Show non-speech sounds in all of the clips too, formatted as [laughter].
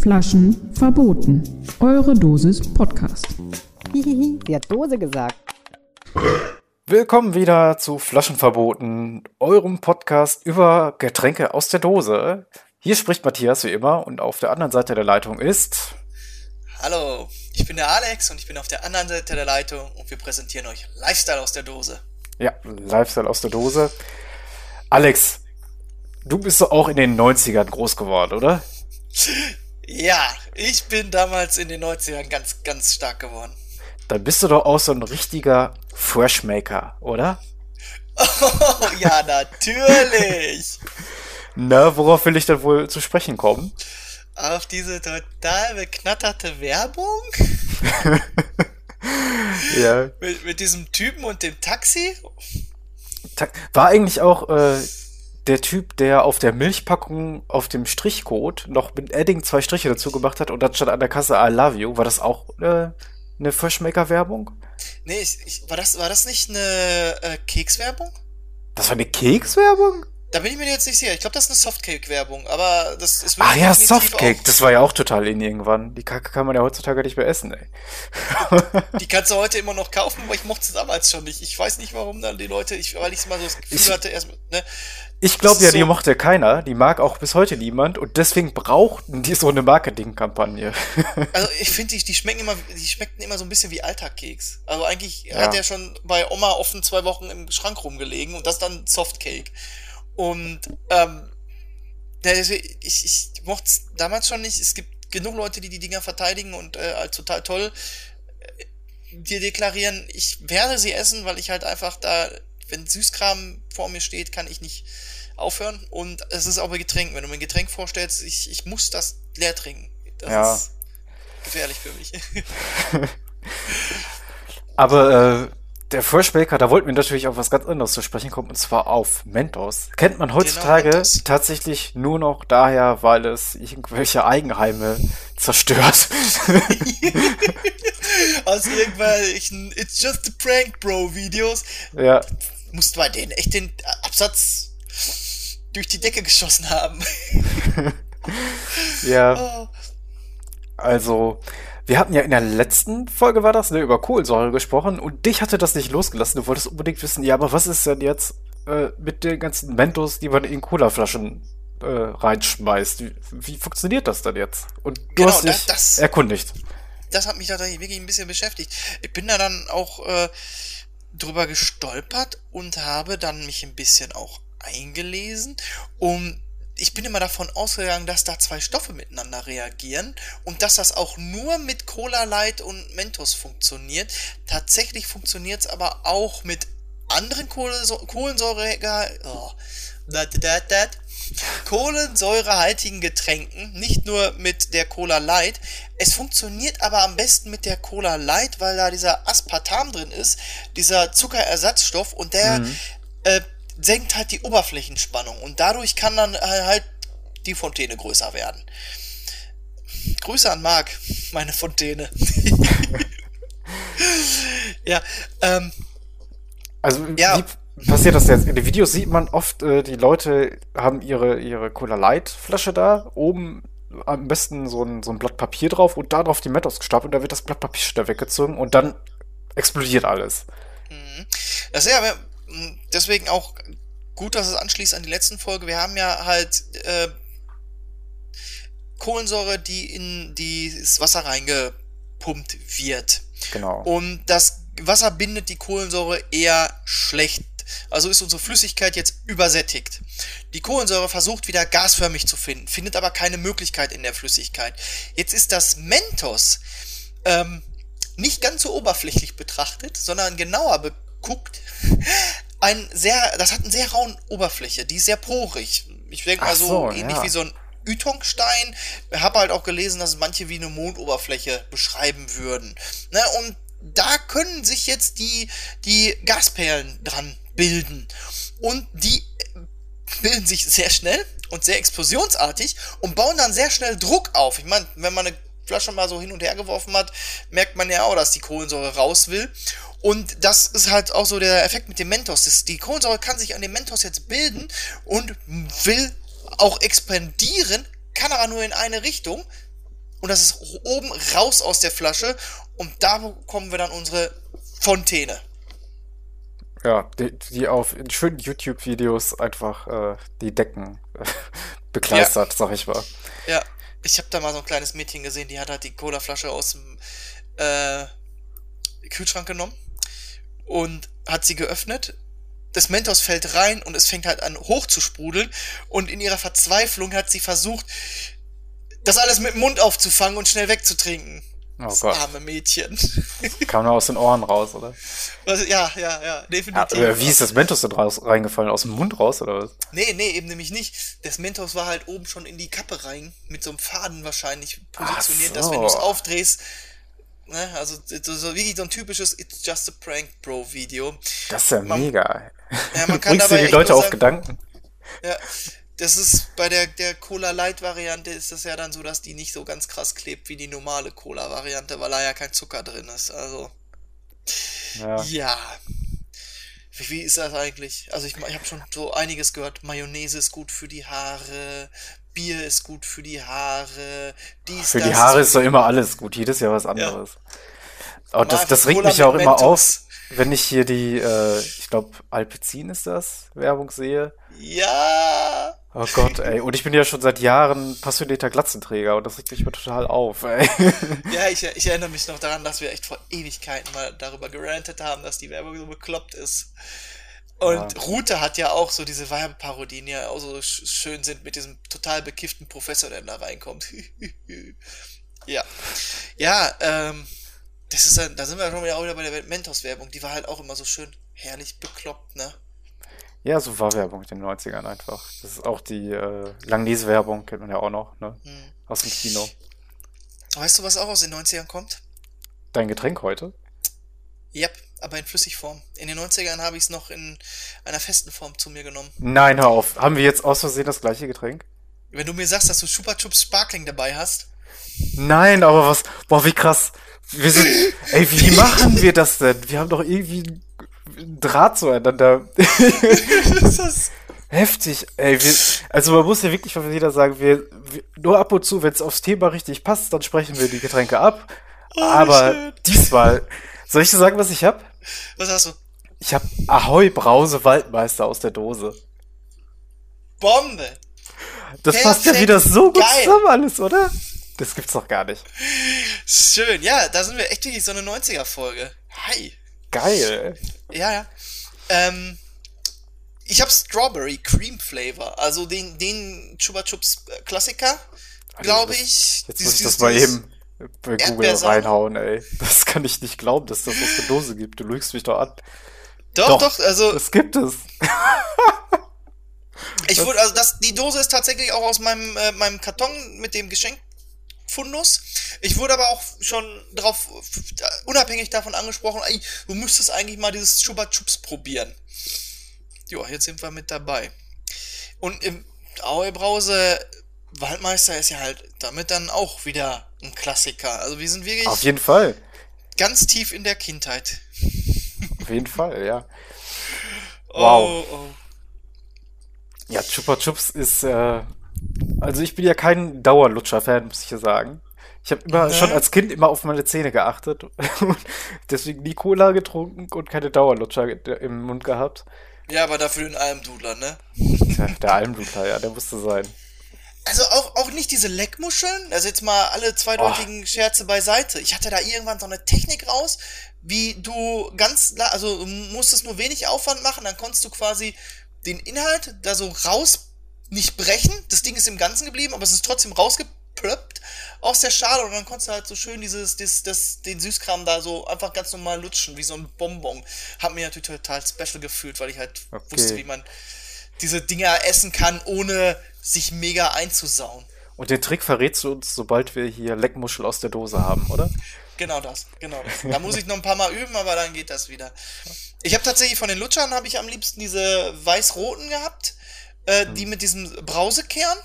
Flaschen verboten. Eure Dosis Podcast. Hihihi, [laughs] sie hat Dose gesagt. Willkommen wieder zu Flaschenverboten, eurem Podcast über Getränke aus der Dose. Hier spricht Matthias wie immer und auf der anderen Seite der Leitung ist. Hallo, ich bin der Alex und ich bin auf der anderen Seite der Leitung und wir präsentieren euch Lifestyle aus der Dose. Ja, Lifestyle aus der Dose. Alex, du bist doch auch in den 90ern groß geworden, oder? Ja, ich bin damals in den 90ern ganz, ganz stark geworden. Dann bist du doch auch so ein richtiger Freshmaker, oder? Oh, [laughs] ja, natürlich. [laughs] Na, worauf will ich denn wohl zu sprechen kommen? Auf diese total beknatterte Werbung? [laughs] ja. Mit, mit, diesem Typen und dem Taxi? War eigentlich auch äh, der Typ, der auf der Milchpackung auf dem Strichcode noch mit Edding zwei Striche dazu gemacht hat und dann stand an der Kasse I love you. War das auch äh, eine Freshmaker-Werbung? Nee, ich, ich, war, das, war das nicht eine äh, Kekswerbung? Das war eine Kekswerbung? Da bin ich mir jetzt nicht sicher. Ich glaube, das ist eine Softcake-Werbung, aber das ist Ah ja, Softcake, das war ja auch total in irgendwann. Die Kacke kann man ja heutzutage nicht mehr essen, ey. die kannst du heute immer noch kaufen, aber ich mochte sie damals schon nicht. Ich weiß nicht, warum dann die Leute, ich, weil ich mal so das Gefühl ich, hatte, erst, ne? Ich glaube ja, so die mochte keiner, die mag auch bis heute niemand und deswegen brauchten die so eine Marketingkampagne. [laughs] also ich finde, die, die schmecken immer, die schmeckten immer so ein bisschen wie Alltagkeks. Also eigentlich ja. hat der schon bei Oma offen zwei Wochen im Schrank rumgelegen und das dann Softcake. Und ähm, ich, ich mochte es damals schon nicht. Es gibt genug Leute, die die Dinger verteidigen und äh, als total toll äh, dir deklarieren, ich werde sie essen, weil ich halt einfach da, wenn Süßkram vor mir steht, kann ich nicht aufhören. Und es ist auch bei Getränken. Wenn du mir ein Getränk vorstellst, ich, ich muss das leer trinken. Das ja. ist gefährlich für mich. [laughs] Aber äh, der Freshbaker, da wollten wir natürlich auf was ganz anderes zu sprechen kommen, und zwar auf Mentos. Kennt man heutzutage genau, tatsächlich nur noch daher, weil es irgendwelche Eigenheime zerstört. [laughs] Aus irgendwelchen It's just a prank, Bro Videos. Ja. Musst bei denen echt den Absatz durch die Decke geschossen haben. [laughs] ja. [laughs] Oh. Also, wir hatten ja in der letzten Folge war das, ne, über Kohlensäure gesprochen und dich hatte das nicht losgelassen. Du wolltest unbedingt wissen, ja, aber was ist denn jetzt äh, mit den ganzen Mentos, die man in Colaflaschen äh, reinschmeißt? Wie, wie, funktioniert das dann jetzt? Und du genau, hast dich das, erkundigt. Das hat mich tatsächlich wirklich ein bisschen beschäftigt. Ich bin da dann auch äh, drüber gestolpert und habe dann mich ein bisschen auch eingelesen, um ich bin immer davon ausgegangen, dass da zwei Stoffe miteinander reagieren und dass das auch nur mit Cola Light und Mentos funktioniert. Tatsächlich funktioniert es aber auch mit anderen Kohlensäure, oh, that, that, that, kohlensäurehaltigen Getränken, nicht nur mit der Cola Light. Es funktioniert aber am besten mit der Cola Light, weil da dieser Aspartam drin ist, dieser Zuckerersatzstoff und der mhm. äh, senkt halt die Oberflächenspannung und dadurch kann dann halt die Fontäne größer werden. Grüße an Marc, [laughs] meine Fontäne. [laughs] ja, ähm. Also, ja. wie passiert das jetzt? In den Videos sieht man oft, äh, die Leute haben ihre, ihre Cola Light Flasche da, oben am besten so ein, so ein Blatt Papier drauf und da drauf die Mentos gestapelt und da wird das Blatt Papier schnell weggezogen und dann explodiert alles. Mhm. Das ist ja deswegen auch gut, dass es anschließt an die letzten Folge. Wir haben ja halt äh, Kohlensäure, die in das Wasser reingepumpt wird. Genau. Und das Wasser bindet die Kohlensäure eher schlecht. Also ist unsere Flüssigkeit jetzt übersättigt. Die Kohlensäure versucht wieder gasförmig zu finden, findet aber keine Möglichkeit in der Flüssigkeit. Jetzt ist das Mentos ähm, nicht ganz so oberflächlich betrachtet, sondern genauer beguckt, ein sehr, das hat eine sehr rauen Oberfläche, die ist sehr porig. Ich denke mal so, so, ähnlich ja. wie so ein Ytongstein. Ich habe halt auch gelesen, dass manche wie eine Mondoberfläche beschreiben würden. Ne? Und da können sich jetzt die, die Gasperlen dran bilden. Und die bilden sich sehr schnell und sehr explosionsartig und bauen dann sehr schnell Druck auf. Ich meine, wenn man eine Flasche mal so hin und her geworfen hat, merkt man ja auch, dass die Kohlensäure raus will. Und das ist halt auch so der Effekt mit dem Mentos. Das, die Kohlensäure kann sich an dem Mentos jetzt bilden und will auch expandieren, kann aber nur in eine Richtung. Und das ist oben raus aus der Flasche. Und da bekommen wir dann unsere Fontäne. Ja, die, die auf in schönen YouTube-Videos einfach äh, die Decken [laughs] äh, bekleistert, sag ich mal. Ja, ich habe da mal so ein kleines Mädchen gesehen, die hat halt die Colaflasche aus dem äh, Kühlschrank genommen und hat sie geöffnet. Das Mentos fällt rein und es fängt halt an hoch zu sprudeln. Und in ihrer Verzweiflung hat sie versucht, das alles mit dem Mund aufzufangen und schnell wegzutrinken. Oh das Gott. arme Mädchen. [laughs] Kam nur aus den Ohren raus, oder? Was- ja, ja, ja, definitiv. Ja, wie ist das Mentos denn raus, reingefallen? Aus dem Mund raus, oder was? Nee, nee, eben nämlich nicht. Das Mentos war halt oben schon in die Kappe rein, mit so einem Faden wahrscheinlich positioniert, Ach dass so. wenn du es aufdrehst, ne, also so, so wirklich so ein typisches It's just a prank, Bro Video. Das ist ja Man- mega. Ja, man [laughs] kann Bringst dabei die Leute auf sagen- Gedanken? Ja, das ist bei der, der Cola Light Variante ist das ja dann so, dass die nicht so ganz krass klebt wie die normale Cola Variante, weil da ja kein Zucker drin ist. Also, Ja. ja. Wie, wie ist das eigentlich? Also ich, ich habe schon so einiges gehört. Mayonnaise ist gut für die Haare, Bier ist gut für die Haare, dies, Für die das Haare ist doch immer alles gut, jedes Jahr was anderes. Aber das, einfach das regt mich ja auch immer auf, wenn ich hier die, äh, ich glaube, Alpecin ist das, Werbung sehe. Ja. Oh Gott, ey. Und ich bin ja schon seit Jahren passionierter Glatzenträger und das regt mich immer total auf, ey. [laughs] Ja, ich, ich erinnere mich noch daran, dass wir echt vor Ewigkeiten mal darüber gerantet haben, dass die Werbung so bekloppt ist. Und Ja. Rute hat ja auch so diese Werbeparodien, die ja auch so sch schön sind mit diesem total bekifften Professor, der da reinkommt. [laughs] ja. Ja, ähm, das ist dann, da sind wir schon wieder auch wieder bei der Mentos-Werbung. Die war halt auch immer so schön herrlich bekloppt, ne? Ja, so war Werbung in den 90ern einfach. Das ist auch die äh, Langnese-Werbung, kennt man ja auch noch, ne? Hm. Aus dem Kino. Weißt du, was auch aus den 90ern kommt? Dein Getränk heute? Yep, aber in Flüssigform. In den 90ern habe ich es noch in einer festen Form zu mir genommen. Nein, hör auf. Haben wir jetzt aus Versehen das gleiche Getränk? Wenn du mir sagst, dass du Chupa Chups Sparkling dabei hast, Nein, aber was, boah, wie krass. Wir sind, ey, wie [laughs] machen wir das denn? Wir haben doch irgendwie einen Draht zueinander. [laughs] ist das Heftig, ey. Wir, also man muss ja wirklich von jeder sagen, wir, wir nur ab und zu, wenn es aufs Thema richtig passt, dann sprechen wir die Getränke ab. aber schön. diesmal, soll ich dir sagen, was ich hab? Was hast du? Ich hab Ahoi Brause Waldmeister aus der Dose. Bombe! Das passt ja Perfekt, wieder so gut geil. zusammen alles, oder? Das gibt's doch gar nicht. Schön, ja, da sind wir echt wirklich so eine 90er-Folge. Hi. Geil. Ja, ja. Ähm, ich habe Strawberry Cream Flavor, also den, den Chupa Chups äh, Klassiker, glaube ich. Jetzt muss ich das mal eben bei Google reinhauen, ey. Das kann ich nicht glauben, dass das aus der Dose gibt. Du lügst mich doch an. Doch, doch, also Das gibt es. [laughs] ich wurde, also das, die Dose ist tatsächlich auch aus meinem, äh, meinem Karton mit dem Geschenkfundus. Ich wurde aber auch schon drauf, äh, unabhängig davon angesprochen, ey, du müsstest eigentlich mal dieses Chupa Chups probieren. Ja, jetzt sind wir mit dabei. Und im Aue Brause Waldmeister ist ja halt damit dann auch wieder ein Klassiker. Also wir sind wirklich Auf jeden Fall. ganz tief in der Kindheit. Auf jeden Fall, ja. [laughs] Wow. Oh, oh. Ja, Chupa Chups ist, äh, also ich bin ja kein Dauerlutscher-Fan, muss ich ja sagen. Ich habe immer Ne? schon als Kind immer auf meine Zähne geachtet [laughs] und deswegen nie Cola getrunken und keine Dauerlutscher im Mund gehabt. Ja, aber dafür den Almdudler, ne? Der Almdudler, ja, der musste sein. Also auch, auch nicht diese Leckmuscheln, also jetzt mal alle zweideutigen Scherze beiseite. Ich hatte da irgendwann so eine Technik raus, wie du ganz, also musstest nur wenig Aufwand machen, dann konntest du quasi den Inhalt da so raus, nicht brechen, das Ding ist im Ganzen geblieben, aber es ist trotzdem rausgeplöppt auch sehr schade. Und dann konntest du halt so schön dieses, das, das, den Süßkram da so einfach ganz normal lutschen, wie so ein Bonbon. Hat mir natürlich total special gefühlt, weil ich halt Okay. wusste, wie man diese Dinger essen kann, ohne sich mega einzusauen. Und den Trick verrätst du uns, sobald wir hier Leckmuschel aus der Dose haben, oder? Genau das, genau das. Da muss ich noch ein paar Mal üben, aber dann geht das wieder. Ich habe tatsächlich von den Lutschern habe ich am liebsten diese weiß-roten gehabt, äh, die mit diesem Brausekern.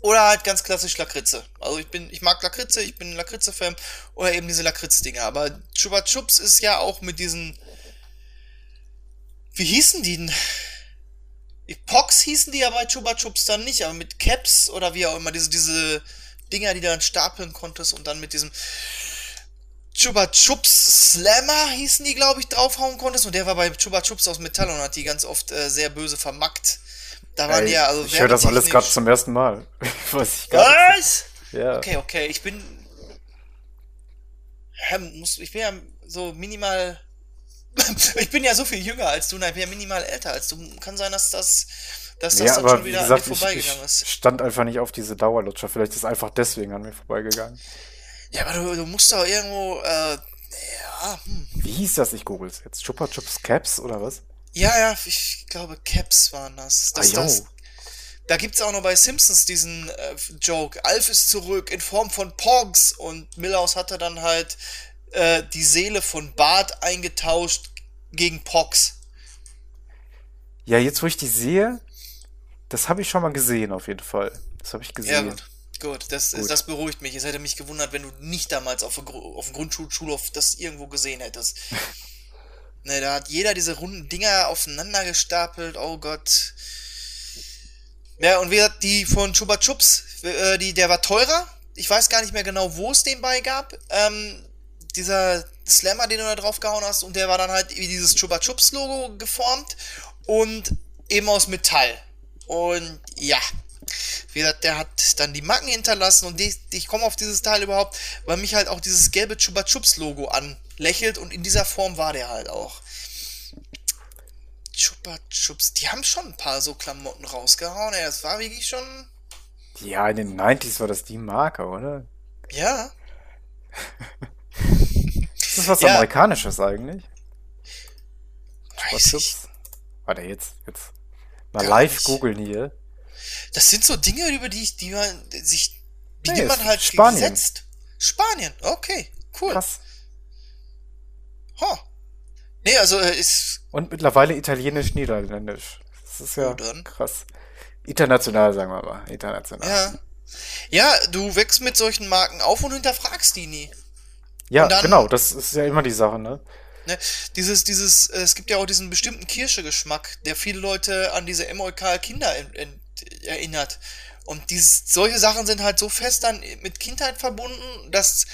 Oder halt ganz klassisch Lakritze. Also ich bin, ich mag Lakritze, ich bin Lakritze-Fan. Oder eben diese Lakritz-Dinger. Aber Chupa Chups ist ja auch mit diesen. Wie hießen die denn? Pox hießen die ja bei Chupa Chups dann nicht, aber mit Caps oder wie auch immer, diese, diese Dinger, die du dann stapeln konntest und dann mit diesem Chupa Chups Slammer hießen die, glaube ich, draufhauen konntest. Und der war bei Chupa Chups aus Metall und hat die ganz oft äh, sehr böse vermackt. Da waren Ey, die ja, also ich höre das alles gerade zum ersten Mal. [laughs] Weiß ich. Was? Ja. Okay, okay, ich bin. Ich bin ja so minimal. [laughs] ich bin ja so viel jünger als du, nein, ich bin ja minimal älter als du. Kann sein, dass das, dass das ja, dann aber schon wie wieder gesagt, an ich, vorbeigegangen ich ist. stand einfach nicht auf diese Dauerlutscher. Vielleicht ist einfach deswegen an mir vorbeigegangen. Ja, aber du, du musst doch irgendwo, äh, ja, hm. Wie hieß das? Ich google's jetzt. Chupa Chups Caps oder was? Ja, ja, ich glaube, Caps waren das. das, Ah, das da gibt's auch noch bei Simpsons diesen äh, Joke. Alf ist zurück in Form von Pogs und Milhouse hatte dann halt äh, die Seele von Bart eingetauscht gegen Pogs. Ja, jetzt wo ich die sehe, das habe ich schon mal gesehen auf jeden Fall. Das habe ich Ja, gesehen. gut. Gut, das, Gut. das beruhigt mich. Es hätte mich gewundert, wenn du nicht damals auf, auf dem Grundschulschulhof das irgendwo gesehen hättest. [laughs] ne, da hat jeder diese runden Dinger aufeinander gestapelt. Oh Gott. Ja, und wie gesagt, die von Chupa Chups, äh, die, der war teurer. Ich weiß gar nicht mehr genau, wo es den bei gab. Ähm, dieser Slammer, den du da drauf gehauen hast, und der war dann halt wie dieses Chupa Chups Logo geformt und eben aus Metall. Und ja, wie gesagt, der hat dann die Macken hinterlassen und die, ich komme auf dieses Teil überhaupt, weil mich halt auch dieses gelbe Chupa Chups Logo anlächelt und in dieser Form war der halt auch. Chupa Chups, die haben schon ein paar so Klamotten rausgehauen, ey, das war wirklich schon, Ja, in den 90s war das die Marke, oder? ja. [laughs] Ist das was Ja. Amerikanisches eigentlich? Weiß ich. Warte, jetzt, jetzt. Mal Gar live nicht. googeln hier. Das sind so Dinge, über die ich, die man sich, die Nee, man halt Spanien. gesetzt. Spanien, okay, cool. Krass. Huh. Nee, also äh, ist, Und mittlerweile italienisch-niederländisch. Das ist ja dann. krass. International, sagen wir mal. International. ja. Ja, du wächst mit solchen Marken auf und hinterfragst die nie. Ja, dann- genau, das ist ja immer die Sache, ne? Ne, dieses, dieses, äh, es gibt ja auch diesen bestimmten Kirschegeschmack, der viele Leute an diese Emoikal Kinder in, in, erinnert. Und dieses, solche Sachen sind halt so fest dann mit Kindheit verbunden, dass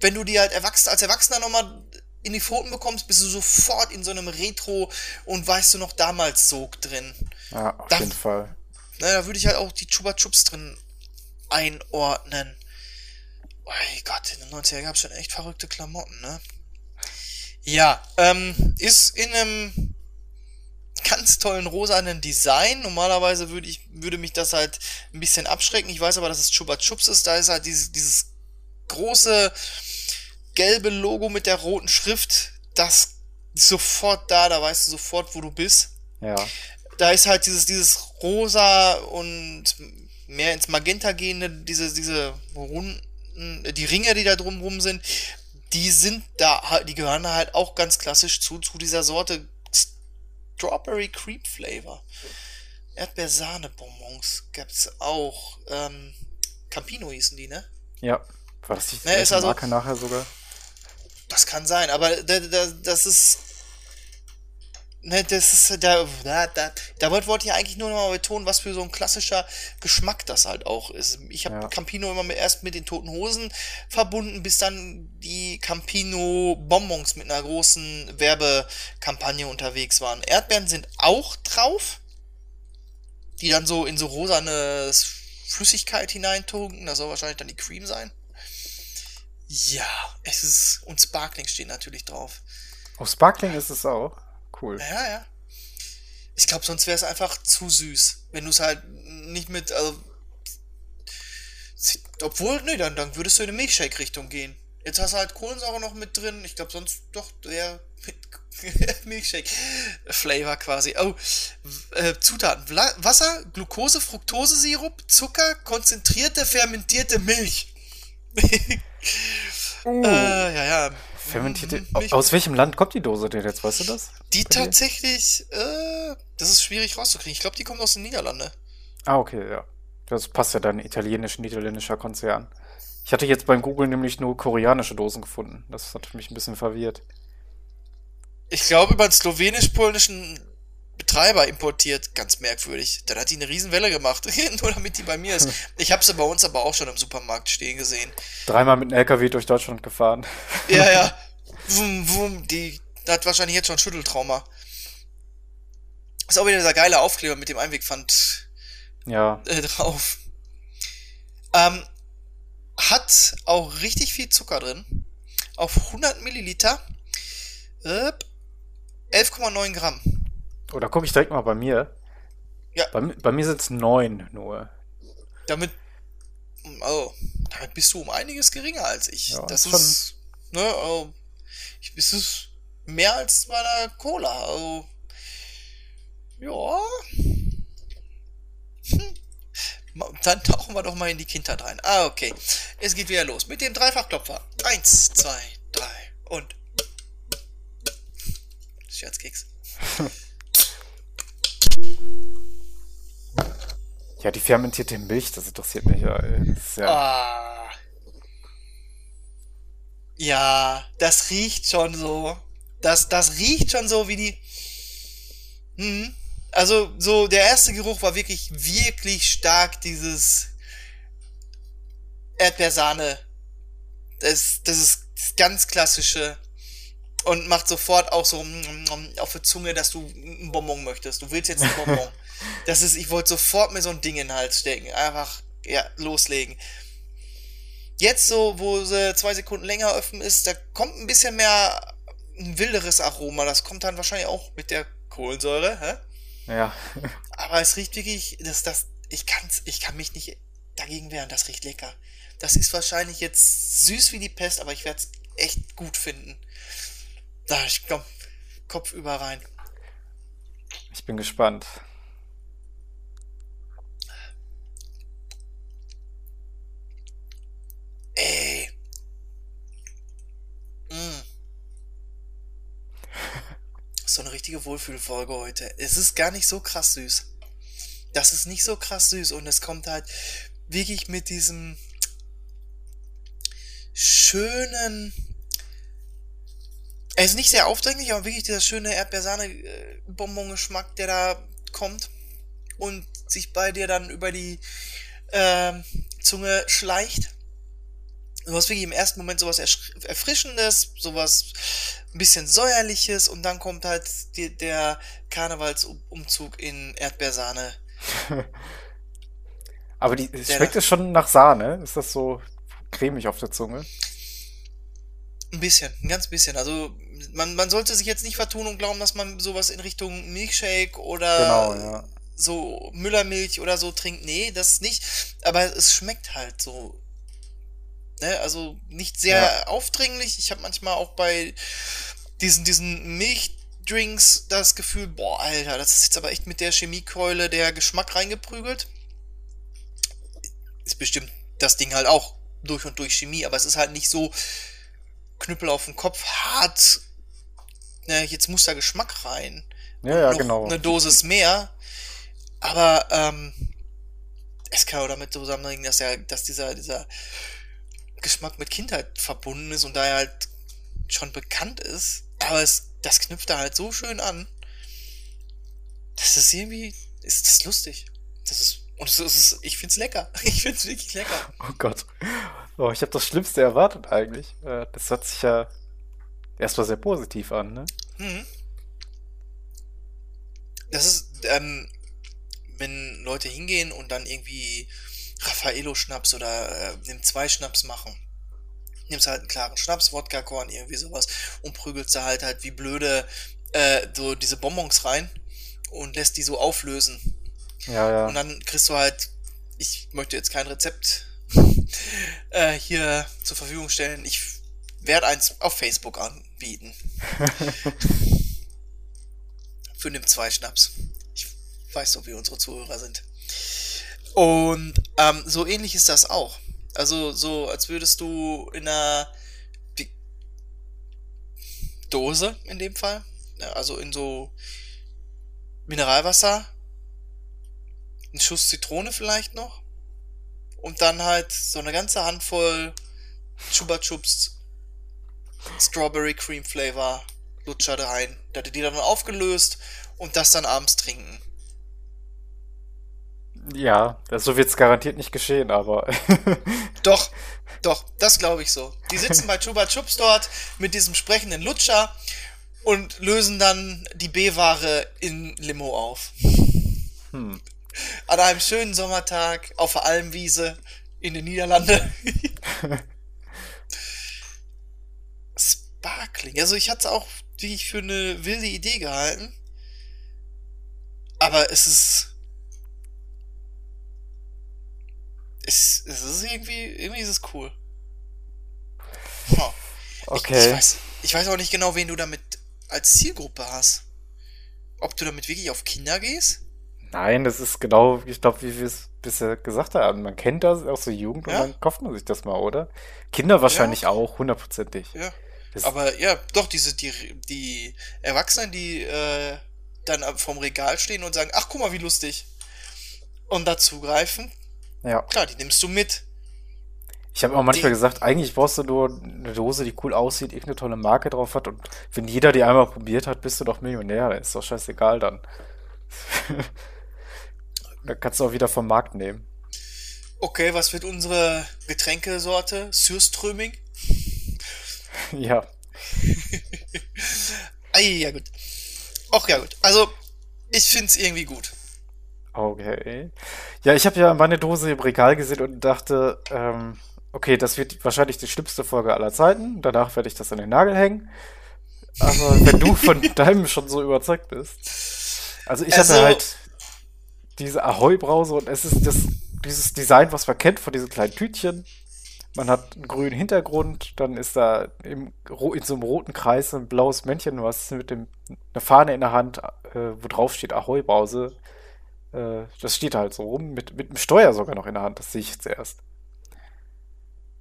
wenn du die halt erwachsen, als Erwachsener nochmal in die Pfoten bekommst, bist du sofort in so einem Retro und weißt du noch damals Sog drin. Ja, auf Da- jeden Fall. Na, da würde ich halt auch die Chupa Chups drin einordnen. Oh Gott, in den 90er gab es schon echt verrückte Klamotten, ne? Ja, ähm, ist in einem ganz tollen rosanen Design. Normalerweise würde ich, würde mich das halt ein bisschen abschrecken. Ich weiß aber, dass es Chupa Chups ist. Da ist halt dieses, dieses große gelbe Logo mit der roten Schrift. Das ist sofort da, da weißt du sofort, wo du bist Ja. da ist halt dieses, dieses rosa und mehr ins Magenta gehende, diese, diese runden, die Ringe, die da drumrum sind, die sind da die gehören da halt auch ganz klassisch zu, zu dieser Sorte Strawberry Cream Flavor. Erdbeersahne-Bonbons gab's auch. Ähm, Campino hießen die, ne? Ja. War das die Ne, ist also- Marke nachher sogar? Das kann sein, aber da, da, das ist. Ne, das ist. Da, da, da, da wollte ich eigentlich nur noch mal betonen, was für so ein klassischer Geschmack das halt auch ist. Ich habe Ja. Campino immer mit, erst mit den Toten Hosen verbunden, bis dann die Campino Bonbons mit einer großen Werbekampagne unterwegs waren. Erdbeeren sind auch drauf, die dann so in so rosane Flüssigkeit hineintunken. Das soll wahrscheinlich dann die Cream sein. Ja, es ist. Und Sparkling steht natürlich drauf. Oh, Sparkling ist es auch. Cool. Ja, ja. Ich glaube, sonst wäre es einfach zu süß. Wenn du es halt nicht mit. Also, Obwohl, nee, dann, dann würdest du in eine Milkshake-Richtung gehen. Jetzt hast du halt Kohlensäure noch mit drin. Ich glaube, sonst doch der [laughs] Milkshake-Flavor quasi. Oh, äh, Zutaten. Vla Wasser, Glucose, Fructose-Sirup, Zucker, konzentrierte, fermentierte Milch. oh. [laughs] äh, ja, ja. Fermentierte. Milch. Aus welchem Land kommt die Dose denn jetzt? Weißt du das? Die tatsächlich, äh, das ist schwierig rauszukriegen. Ich glaube, die kommt aus den Niederlanden. Ah, okay, ja. Das passt ja dann italienisch, niederländischer Konzern. Ich hatte jetzt beim Google nämlich nur koreanische Dosen gefunden. Das hat mich ein bisschen verwirrt. Ich glaube, über slowenisch-polnischen Betreiber importiert. Ganz merkwürdig. Dann hat die eine Riesenwelle gemacht. [laughs] nur damit die bei mir ist. [laughs] Ich habe sie bei uns aber auch schon im Supermarkt stehen gesehen. Dreimal mit einem LKW durch Deutschland gefahren. Ja, ja. [laughs] Wum, wum, die hat wahrscheinlich jetzt schon Schütteltrauma. Ist auch wieder dieser geile Aufkleber mit dem Einwegpfand ja. Äh, drauf. Ähm, hat auch richtig viel Zucker drin. Auf 100 Milliliter. Äh, 11,9 Gramm. Oh, da gucke ich direkt mal bei mir. Ja. Bei, bei mir sind es 9 nur. Damit. Oh, damit bist du um einiges geringer als ich. Ja, das schon. ist. Ne, oh, ich bist es mehr als bei der Cola. Also, ja. Hm. Dann tauchen wir doch mal in die Kindheit rein. Ah, okay. Es geht wieder los mit dem Dreifachklopfer. Eins, zwei, drei und. Scherzkeks. [laughs] Ja, die fermentierte Milch, das interessiert mich ja. Das ja, ah. ja, das riecht schon so. Das, das riecht schon so wie die. Hm. Also, so, der erste Geruch war wirklich, wirklich stark, dieses Erdbeersahne. Das, das ist das ganz klassische. Und macht sofort auch so auf der Zunge, dass du ein Bonbon möchtest. Du willst jetzt ein Bonbon. [laughs] das ist, ich wollte sofort mir so ein Ding in den Hals stecken. Einfach, ja, loslegen. Jetzt so, wo sie zwei Sekunden länger offen ist, da kommt ein bisschen mehr ein wilderes Aroma. Das kommt dann wahrscheinlich auch mit der Kohlensäure, hä? Ja. [laughs] Aber es riecht wirklich, das, das, ich kann's, ich kann mich nicht dagegen wehren, das riecht lecker. Das ist wahrscheinlich jetzt süß wie die Pest, aber ich werde es echt gut finden. Da, ich komm, Kopf über rein. Ich bin gespannt. Ey. Mm. so eine richtige Wohlfühlfolge heute. Es ist gar nicht so krass süß. Das ist nicht so krass süß und es kommt halt wirklich mit diesem schönen. Er ist nicht sehr aufdringlich, aber wirklich dieser schöne Erdbeersahne-Bonbon-Geschmack, der da kommt und sich bei dir dann über die äh, Zunge schleicht. Du hast wirklich im ersten Moment sowas Erfrischendes, sowas ein bisschen säuerliches und dann kommt halt die, der Karnevalsumzug in Erdbeersahne. [laughs] Aber die schmeckt es schon nach Sahne? Ist das so cremig auf der Zunge? Ein bisschen, ein ganz bisschen. Also man, man sollte sich jetzt nicht vertun und glauben, dass man sowas in Richtung Milkshake oder genau, ja. so Müllermilch oder so trinkt. Nee, das nicht. Aber es schmeckt halt so Ne? Also nicht sehr ja. aufdringlich. Ich habe manchmal auch bei diesen, diesen Milchdrinks das Gefühl, boah, Alter, das ist jetzt aber echt mit der Chemiekeule der Geschmack reingeprügelt. Ist bestimmt das Ding halt auch durch und durch Chemie, aber es ist halt nicht so Knüppel auf den Kopf, hart. Ne, jetzt muss da Geschmack rein. Ja, ja, genau. Eine Dosis mehr. Aber ähm, es kann auch damit zusammenhängen, dass ja, dass dieser, dieser Geschmack mit Kindheit verbunden ist und da er halt schon bekannt ist, aber es, das knüpft da halt so schön an. Das ist irgendwie, ist das lustig. Das ist, und es ist, ich find's lecker. [laughs] Ich find's wirklich lecker. Oh Gott. Oh, ich habe das Schlimmste erwartet eigentlich. Äh, das hört sich ja erstmal sehr positiv an, ne? Mhm. Das ist, ähm, wenn Leute hingehen und dann irgendwie Raffaello-Schnaps oder äh, nimm zwei Schnaps machen. Nimmst halt einen klaren Schnaps, Wodka-Korn, irgendwie sowas und prügelst da halt halt wie blöde äh, so diese Bonbons rein und lässt die so auflösen. Ja, ja. Und dann kriegst du halt, ich möchte jetzt kein Rezept äh, hier zur Verfügung stellen. Ich werde eins auf Facebook anbieten. [laughs] Für den zwei Schnaps. Ich weiß doch, wie unsere Zuhörer sind. Und ähm, so ähnlich ist das auch. Also so, als würdest du in einer die Dose in dem Fall, ja, also in so Mineralwasser, einen Schuss Zitrone vielleicht noch und dann halt so eine ganze Handvoll Chupa Chups Strawberry Cream Flavor Lutscher rein. Da hat die dann aufgelöst und das dann abends trinken. Ja, so wird es garantiert nicht geschehen, aber. [laughs] doch, doch, das glaube ich so. Die sitzen bei Chupa Chups dort mit diesem sprechenden Lutscher und lösen dann die B-Ware in Limo auf. Hm. An einem schönen Sommertag auf der Almwiese in den Niederlanden. [laughs] Sparkling. Also ich hatte es auch, wie ich für eine wilde Idee gehalten. Aber es ist es, es ist irgendwie, irgendwie ist es cool. Oh. Okay. Ich, ich, weiß, ich weiß auch nicht genau, wen du damit als Zielgruppe hast. Ob du damit wirklich auf Kinder gehst? Nein, das ist genau, ich glaube, wie wir es bisher gesagt haben. Man kennt das aus der Jugend ja. und dann kauft man sich das mal, oder? Kinder wahrscheinlich ja. auch, hundertprozentig. Ja. Das Aber ja, doch, diese, die, die Erwachsenen, die äh, dann vom Regal stehen und sagen, ach guck mal, wie lustig. Und dazugreifen, ja. Klar, die nimmst du mit. Ich habe auch manchmal die, gesagt, eigentlich brauchst du nur eine Dose, die cool aussieht, irgendeine tolle Marke drauf hat und wenn jeder die einmal probiert hat, bist du doch Millionär. Ist doch scheißegal dann. [laughs] da kannst du auch wieder vom Markt nehmen. Okay, was wird unsere Getränkesorte? Sürströming? [laughs] ja. [laughs] Ei, ja gut. Ach ja gut. Also, ich find's irgendwie gut. Okay. Ja, ich habe ja meine Dose im Regal gesehen und dachte, ähm, okay, das wird wahrscheinlich die schlimmste Folge aller Zeiten. Danach werde ich das an den Nagel hängen. Aber wenn du [laughs] von deinem schon so überzeugt bist. Also ich also, hatte halt diese Ahoi-Brause und es ist das, dieses Design, was man kennt von diesen kleinen Tütchen. Man hat einen grünen Hintergrund, dann ist da im, in so einem roten Kreis ein blaues Männchen, was mit dem, eine Fahne in der Hand, äh, wo drauf steht Ahoi-Brause. Äh, das steht halt so rum, mit, mit dem Steuer sogar noch in der Hand, das sehe ich jetzt erst.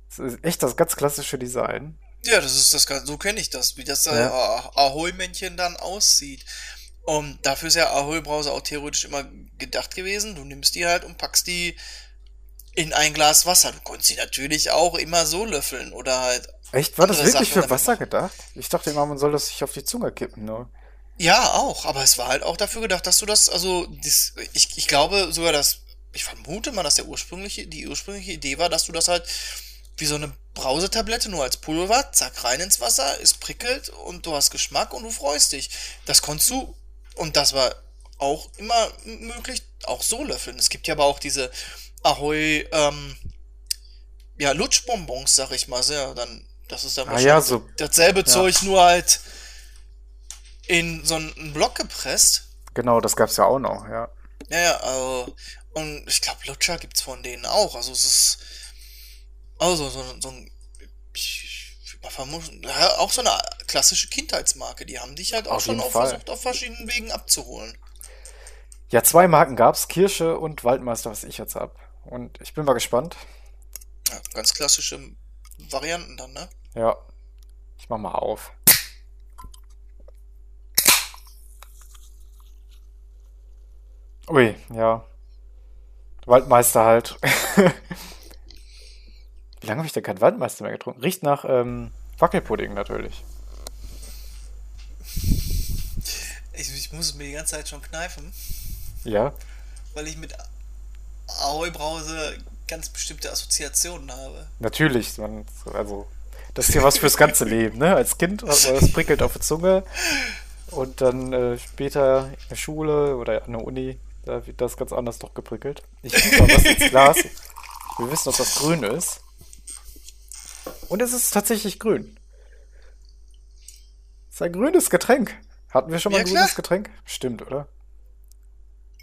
Das ist echt das ganz klassische Design. Ja, das ist das, so kenne ich das, wie das ja. Ahoi-Männchen dann aussieht. Und dafür ist ja Ahoi-Brause auch theoretisch immer gedacht gewesen. Du nimmst die halt und packst die in ein Glas Wasser. Du konntest sie natürlich auch immer so löffeln oder halt. Echt? War das wirklich Sachen für Wasser gedacht? Ich dachte immer, man soll das sich auf die Zunge kippen, nur. Ja, auch, aber es war halt auch dafür gedacht, dass du das, also das, ich, ich glaube sogar, dass, ich vermute mal, dass der ursprüngliche, die ursprüngliche Idee war, dass du das halt wie so eine Brausetablette nur als Pulver, zack, rein ins Wasser, es prickelt und du hast Geschmack und du freust dich. Das konntest du, und das war auch immer möglich, auch so löffeln. Es gibt ja aber auch diese Ahoi, ähm, ja, Lutschbonbons, sag ich mal, sehr, dann, das ist dann ah, ja, so, dasselbe ja. Zeug, nur halt in so einen Block gepresst. Genau, das gab's ja auch noch, ja. Ja, ja, also, und ich glaube, Lutscher gibt's von denen auch. Also es ist also so, so ein ja, auch so eine klassische Kindheitsmarke. Die haben dich halt auch auf schon auch versucht, auf verschiedenen Wegen abzuholen. Ja, zwei Marken gab's, Kirsche und Waldmeister, was ich jetzt hab. Und ich bin mal gespannt. Ja, ganz klassische Varianten dann, ne? Ja. Ich mach mal auf. Ui, ja. Waldmeister halt. [laughs] Wie lange habe ich denn keinen Waldmeister mehr getrunken? Riecht nach ähm, Wackelpudding natürlich. Ich, ich, muss es mir die ganze Zeit schon kneifen. Ja. Weil ich mit Ahoi-Brause ganz bestimmte Assoziationen habe. Natürlich, man, also das ist ja was fürs ganze [laughs] Leben, ne? Als Kind, das prickelt auf der Zunge und dann äh, später in der Schule oder an der Uni da wird das ganz anders doch geprickelt. Ich guck mal was ins Glas. Wir wissen, dass das grün ist. Und es ist tatsächlich grün. Es ist ein grünes Getränk. Hatten wir schon mal ja, ein grünes Getränk? Stimmt, oder?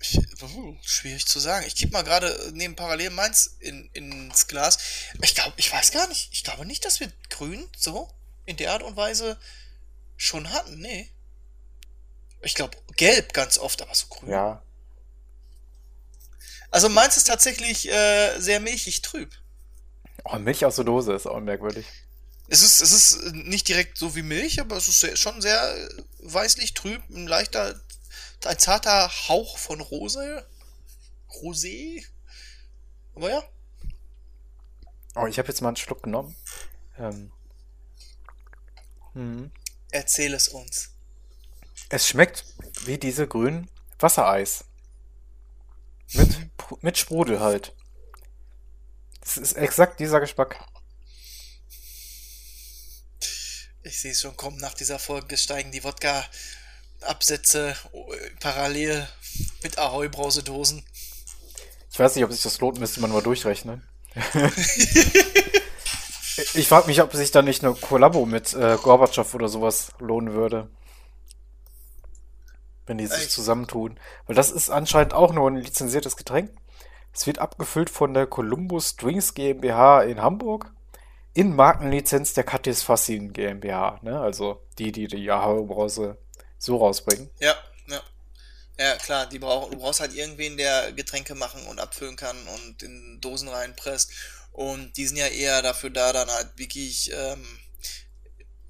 Ich, uh, schwierig zu sagen. Ich gebe mal gerade neben parallel meins in, ins Glas. Ich glaube, ich weiß gar nicht. Ich glaube nicht, dass wir grün so in der Art und Weise schon hatten. Nee. Ich glaube, gelb ganz oft, aber so grün. Ja. Also meins ist tatsächlich äh, sehr milchig trüb. Oh, Milch aus der Dose ist auch merkwürdig. Es ist, es ist nicht direkt so wie Milch, aber es ist schon sehr weißlich trüb, ein leichter, ein zarter Hauch von Rose. Rosé. Aber ja. Oh, ich habe jetzt mal einen Schluck genommen. Ähm. Hm. Erzähl es uns. Es schmeckt wie diese grünen Wassereis. Mit, mit Sprudel halt. Es ist exakt dieser Geschmack. Ich sehe es schon kommen, nach dieser Folge steigen die Wodka-Absätze parallel mit Ahoi-Brausedosen. Ich weiß nicht, ob sich das lohnt, müsste man mal durchrechnen. [laughs] ich frage mich, ob sich da nicht eine Kollabo mit äh, Gorbatschow oder sowas lohnen würde. Wenn die sich Echt? zusammentun. Weil das ist anscheinend auch nur ein lizenziertes Getränk. Es wird abgefüllt von der Columbus Drinks GmbH in Hamburg in Markenlizenz der Katis Fassin GmbH, ne? Also die, die die Ahoi-Brause so rausbringen. Ja, ja. Ja, klar, die brauch, du brauchst halt irgendwen, der Getränke machen und abfüllen kann und in Dosen reinpresst. Und die sind ja eher dafür da, dann halt wirklich ähm,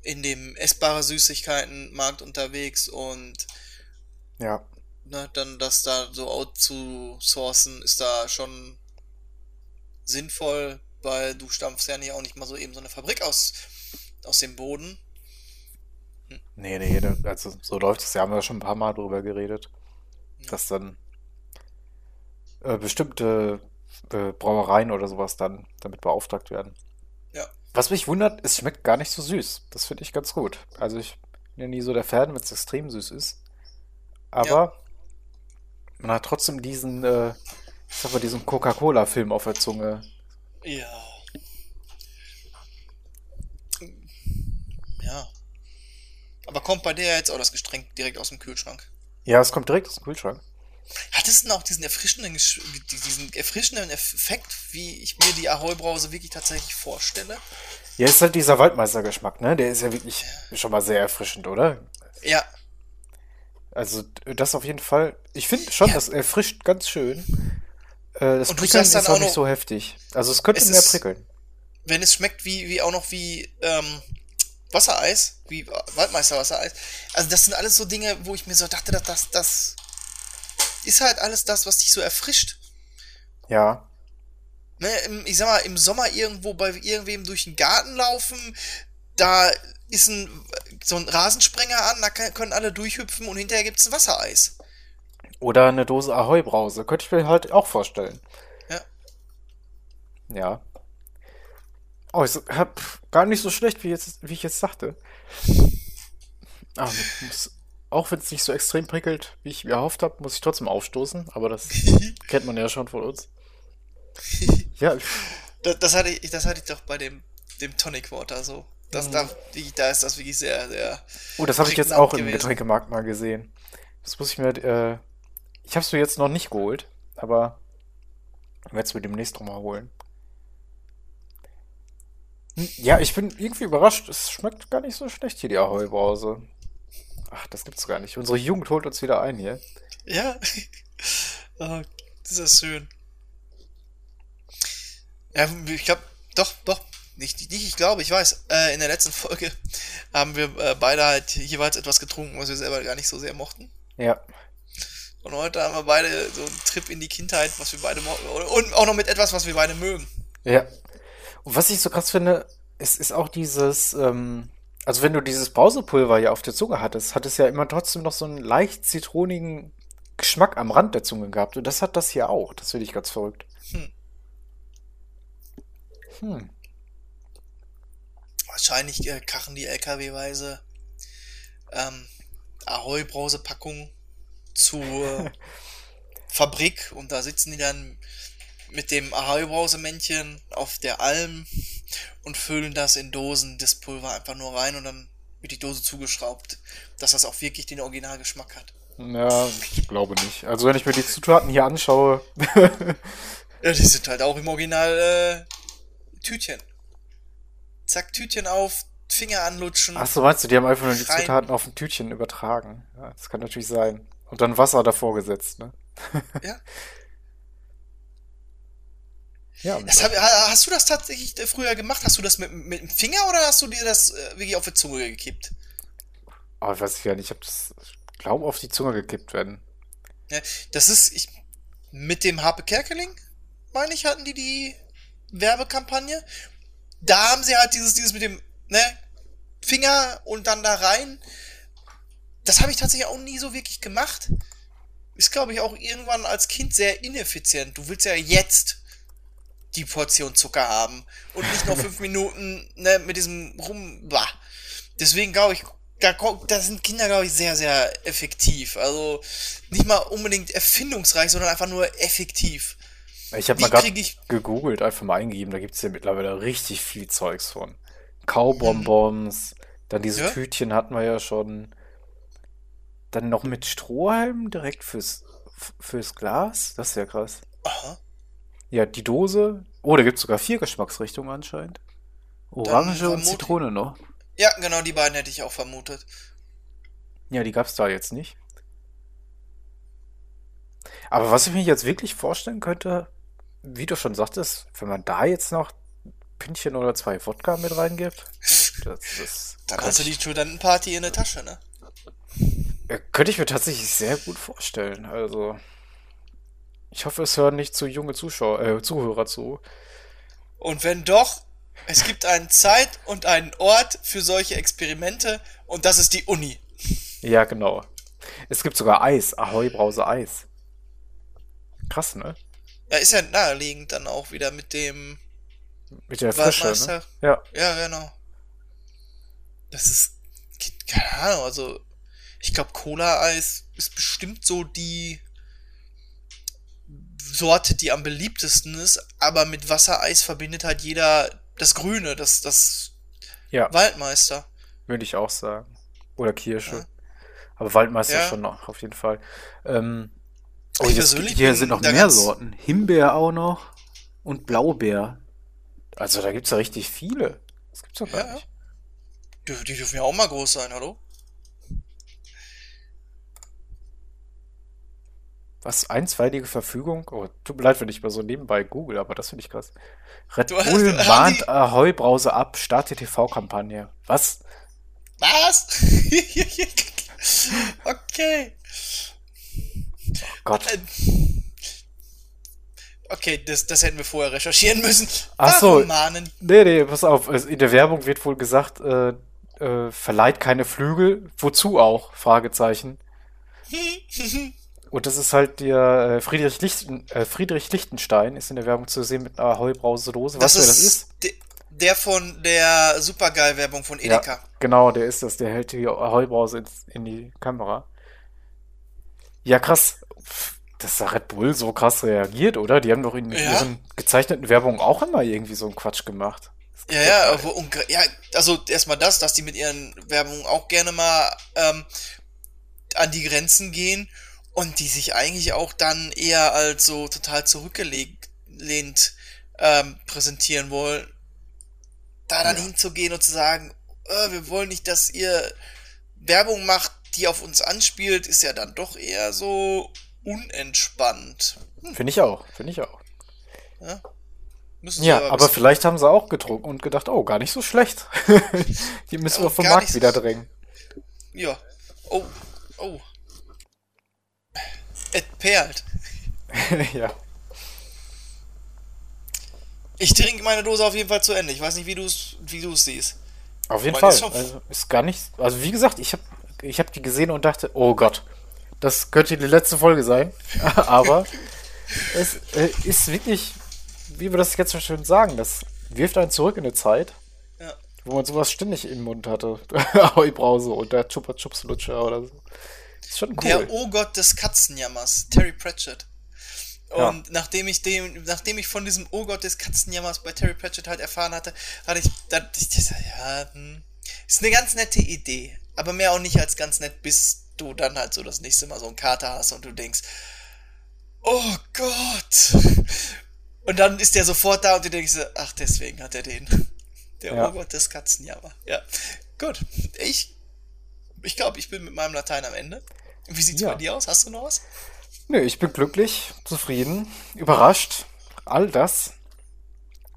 in dem essbare Süßigkeiten-Markt unterwegs und ja. Ne, dann das da so out zu sourcen, ist da schon sinnvoll, weil du stampfst ja nicht auch nicht mal so eben so eine Fabrik aus, aus dem Boden. Hm. Nee, nee, also so läuft es ja, haben wir schon ein paar Mal drüber geredet, ja. dass dann äh, bestimmte äh, Brauereien oder sowas dann damit beauftragt werden. Ja. Was mich wundert, es schmeckt gar nicht so süß. Das finde ich ganz gut. Also ich bin ja nie so der Fan, wenn es extrem süß ist. Aber ja. Man hat trotzdem diesen, äh, ich sag mal, diesen Coca-Cola-Film auf der Zunge. Ja. Ja. Aber kommt bei der jetzt auch das Getränk direkt aus dem Kühlschrank? Ja, es kommt direkt aus dem Kühlschrank. Hat es denn auch diesen erfrischenden, diesen erfrischenden Effekt, wie ich mir die Ahoi-Brause wirklich tatsächlich vorstelle? Ja, ist halt dieser Waldmeister-Geschmack, ne? Der ist ja wirklich schon mal sehr erfrischend, oder? Ja. Also, das auf jeden Fall. Ich finde schon, ja. das erfrischt ganz schön. Äh, das Prickeln ist auch, auch nicht so heftig. Also, es könnte es mehr prickeln. Wenn es schmeckt wie, wie auch noch wie ähm, Wassereis, wie Waldmeister Wassereis. Also, das sind alles so Dinge, wo ich mir so dachte, dass das, das ist halt alles das, was dich so erfrischt. Ja. Ne, im, ich sag mal, im Sommer irgendwo bei irgendwem durch den Garten laufen, da ist ein, so ein Rasensprenger an, da können alle durchhüpfen und hinterher gibt es ein Wassereis. Oder eine Dose Ahoi-Brause, könnte ich mir halt auch vorstellen. Ja. Ja. Oh, ich hab gar nicht so schlecht, wie, jetzt, wie ich jetzt dachte. Aber muss, auch wenn es nicht so extrem prickelt, wie ich mir erhofft habe, muss ich trotzdem aufstoßen. Aber das [laughs] kennt man ja schon von uns. [laughs] ja. Das, das, hatte ich, das hatte ich doch bei dem, dem Tonic Water so. Das, da, da ist das wirklich sehr, sehr. Oh, das habe ich jetzt auch gewesen. im Getränkemarkt mal gesehen. Das muss ich mir. Äh, ich habe es mir jetzt noch nicht geholt, aber werde es mir demnächst nochmal holen. Hm, ja, ich bin irgendwie überrascht. Es schmeckt gar nicht so schlecht hier, die Ahoi-Brause. Ach, das gibt's gar nicht. Unsere Jugend holt uns wieder ein hier. Ja. [laughs] oh, das ist schön. Ja, ich glaube, doch, doch, nicht, nicht ich glaube, ich weiß, äh, in der letzten Folge [laughs] haben wir äh, beide halt jeweils etwas getrunken, was wir selber gar nicht so sehr mochten. Ja. Und heute haben wir beide so einen Trip in die Kindheit, was wir beide mochten. Und auch noch mit etwas, was wir beide mögen. Ja. Und was ich so krass finde, es ist auch dieses, ähm, also wenn du dieses Brausepulver ja auf der Zunge hattest, hat es ja immer trotzdem noch so einen leicht zitronigen Geschmack am Rand der Zunge gehabt. Und das hat das hier auch. Das finde ich ganz verrückt. Hm. Hm. Wahrscheinlich äh, kachen die LKW-weise ähm, Ahoi-Brausepackungen zur [laughs] Fabrik und da sitzen die dann mit dem Ahoi-Brausemännchen auf der Alm und füllen das in Dosen, das Pulver einfach nur rein und dann wird die Dose zugeschraubt, dass das auch wirklich den Originalgeschmack hat. Ja, ich glaube nicht. Also wenn ich mir die Zutaten hier anschaue. [laughs] ja, die sind halt auch im Original äh, Tütchen. Zack, Tütchen auf, Finger anlutschen. Achso, meinst du, die haben einfach nur die Zutaten auf ein Tütchen übertragen? Ja, das kann natürlich sein. Und dann Wasser davor gesetzt, ne? ja. [laughs] Ja, hab, hast du das tatsächlich früher gemacht? Hast du das mit, mit dem Finger oder hast du dir das äh, wirklich auf die Zunge gekippt? Oh, ich weiß ja nicht. Ich habe das, glaube auf die Zunge gekippt werden. Ja, das ist ich, mit dem Harpe Kerkeling, meine ich, hatten die die Werbekampagne. Da haben sie halt dieses, dieses mit dem ne, Finger und dann da rein. Das habe ich tatsächlich auch nie so wirklich gemacht. Ist, glaube ich, auch irgendwann als Kind sehr ineffizient. Du willst ja jetzt die Portion Zucker haben und nicht noch [laughs] fünf Minuten ne, mit diesem rum. Bah. Deswegen glaube ich, da, da sind Kinder, glaube ich, sehr, sehr effektiv. Also nicht mal unbedingt erfindungsreich, sondern einfach nur effektiv. Ich habe mal gerade gegoogelt, einfach mal eingegeben, da gibt es ja mittlerweile richtig viel Zeugs von. Kaubonbons, hm. dann diese ja? Tütchen hatten wir ja schon. Dann noch mit Strohhalm direkt fürs, fürs Glas. Das ist ja krass. Aha. Ja, die Dose. Oh, da gibt es sogar vier Geschmacksrichtungen anscheinend. Orange und Zitrone noch. Ja, genau, die beiden hätte ich auch vermutet. Ja, die gab es da jetzt nicht. Aber was ich mir jetzt wirklich vorstellen könnte, wie du schon sagtest, wenn man da jetzt noch Pünktchen oder zwei Wodka mit reingibt, das, das dann hast du die Studentenparty in der Tasche, ne? Könnte ich mir tatsächlich sehr gut vorstellen. Also, ich hoffe, es hören nicht zu junge Zuschauer, äh, Zuhörer zu. Und wenn doch, es gibt eine Zeit und einen Ort für solche Experimente und das ist die Uni. Ja, genau. Es gibt sogar Eis, Ahoi Brause Eis. Krass, ne? Ja, ist ja naheliegend dann auch wieder mit dem mit der Frische, ne? Ja. Ja, genau. Das ist keine Ahnung, also ich glaube Cola-Eis ist bestimmt so die Sorte, die am beliebtesten ist, aber mit Wassereis verbindet halt jeder das Grüne, das, das ja. Waldmeister. Würde ich auch sagen. Oder Kirsche. Ja. Aber Waldmeister ja. schon noch, auf jeden Fall. Ähm, oh, jetzt, hier sind noch mehr Sorten. Himbeer auch noch und Blaubeer. Also da gibt es ja richtig viele. Das gibt's doch gar nicht. Die, die dürfen ja auch mal groß sein, hallo? Was? Einstweilige Verfügung? Oh, tut mir leid, wenn ich mal so nebenbei google, aber das finde ich krass. Red du Bull hast, mahnt Ahoi-Brause ab, starte TV-Kampagne. Was? Was? [laughs] okay. Oh Gott. Okay, das, das hätten wir vorher recherchieren müssen. Achso. Nee, nee, pass auf. In der Werbung wird wohl gesagt, äh, äh, verleiht keine Flügel. Wozu auch? Fragezeichen. Und das ist halt der äh, Friedrich, Lichten, äh, Friedrich Lichtenstein, ist in der Werbung zu sehen mit einer Heubrause-Dose. Weißt du, wer das ist? Der von der Supergeil-Werbung von Edeka. Ja, genau, der ist das. Der hält die Heubrause in, in die Kamera. Ja, krass. Dass da Red Bull so krass reagiert, oder? Die haben doch in ja. ihren gezeichneten Werbungen auch immer irgendwie so einen Quatsch gemacht. Ja, ja, aber, ja, also erstmal das, dass die mit ihren Werbungen auch gerne mal ähm, an die Grenzen gehen und die sich eigentlich auch dann eher als so total zurückgelehnt ähm, präsentieren wollen, da dann ja. hinzugehen und zu sagen, äh, wir wollen nicht, dass ihr Werbung macht, die auf uns anspielt, ist ja dann doch eher so unentspannt. Hm. Finde ich auch, finde ich auch. Ja, ja aber, aber vielleicht haben sie auch getrunken und gedacht, oh, gar nicht so schlecht. [laughs] die müssen ja, wir vom Markt wieder drängen. Ja. Oh, oh. Es perlt. [laughs] ja. Ich trinke meine Dose auf jeden Fall zu Ende. Ich weiß nicht, wie du es wie du's siehst. Auf jeden Fall. Ist, also, ist gar nicht. Also, wie gesagt, ich habe ich hab die gesehen und dachte, oh Gott, das könnte die letzte Folge sein. [laughs] Aber es äh, ist wirklich, wie wir das jetzt so schön sagen, das wirft einen zurück in eine Zeit, ja. wo man sowas ständig im Mund hatte. [laughs] Heubrause und der Chupa Chups Lutscher oder so. Ist schon cool. Der Oh Gott des Katzenjammers, Terry Pratchett. Und ja. nachdem ich dem, nachdem ich von diesem Oh Gott des Katzenjammers bei Terry Pratchett halt erfahren hatte, hatte ich, da, ich ja, hm, ist eine ganz nette Idee, aber mehr auch nicht als ganz nett, bis du dann halt so das nächste Mal so einen Kater hast und du denkst, oh Gott. Und dann ist der sofort da und du denkst, ach, deswegen hat er den. Der Ja. Urgott des Katzenjammer. Ja. Gut. Ich, ich glaube, ich bin mit meinem Latein am Ende. Wie sieht's Ja. bei dir aus? Hast du noch was? Nö, ich bin glücklich, zufrieden, überrascht. All das.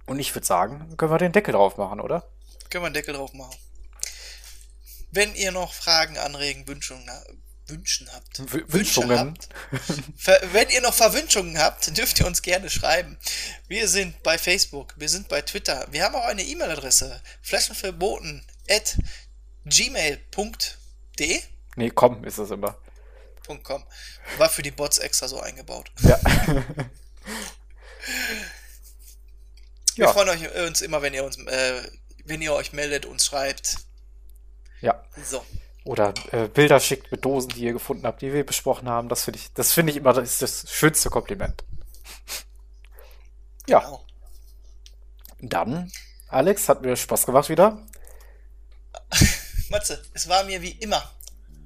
Und ich würde sagen, können wir den Deckel drauf machen, oder? Können wir einen Deckel drauf machen. Wenn ihr noch Fragen, Anregen, Wünschungen, Wünschen habt. W Wünsche Wünschungen. habt, wenn ihr noch Verwünschungen habt, dürft ihr uns gerne schreiben. Wir sind bei Facebook, wir sind bei Twitter, wir haben auch eine E-Mail-Adresse, flaschenverboten at gmail.de Nee, komm, ist das immer. .com. War für die Bots extra so eingebaut. Ja. [laughs] Wir Ja. freuen euch, uns immer, wenn ihr uns, äh, wenn ihr euch meldet, uns schreibt. Ja. So. Oder äh, Bilder schickt mit Dosen, die ihr gefunden habt, die wir besprochen haben. Das finde ich, das finde ich immer das, ist das schönste Kompliment. Ja, Genau. dann, Alex, hat mir Spaß gemacht wieder. [laughs] Matze, es war mir wie immer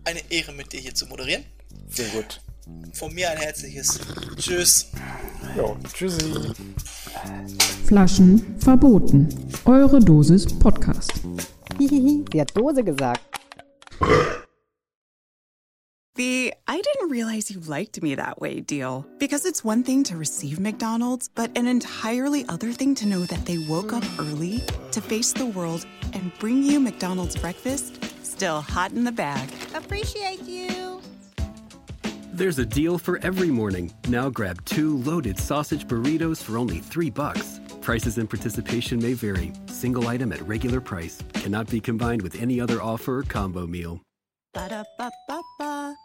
eine Ehre, mit dir hier zu moderieren. Sehr gut. Von mir ein herzliches Tschüss. Jo, tschüssi. Flaschen verboten. Eure Dosis Podcast. Hihihi, sie hat Dose gesagt. The I didn't realize you liked me that way deal. Because it's one thing to receive McDonald's, but an entirely other thing to know that they woke up early to face the world and bring you McDonald's breakfast still hot in the bag. Appreciate you. There's a deal for every morning. Now grab two loaded sausage burritos for only three bucks. Prices and participation may vary. Single item at regular price cannot be combined with any other offer or combo meal. Ba-da-ba-ba.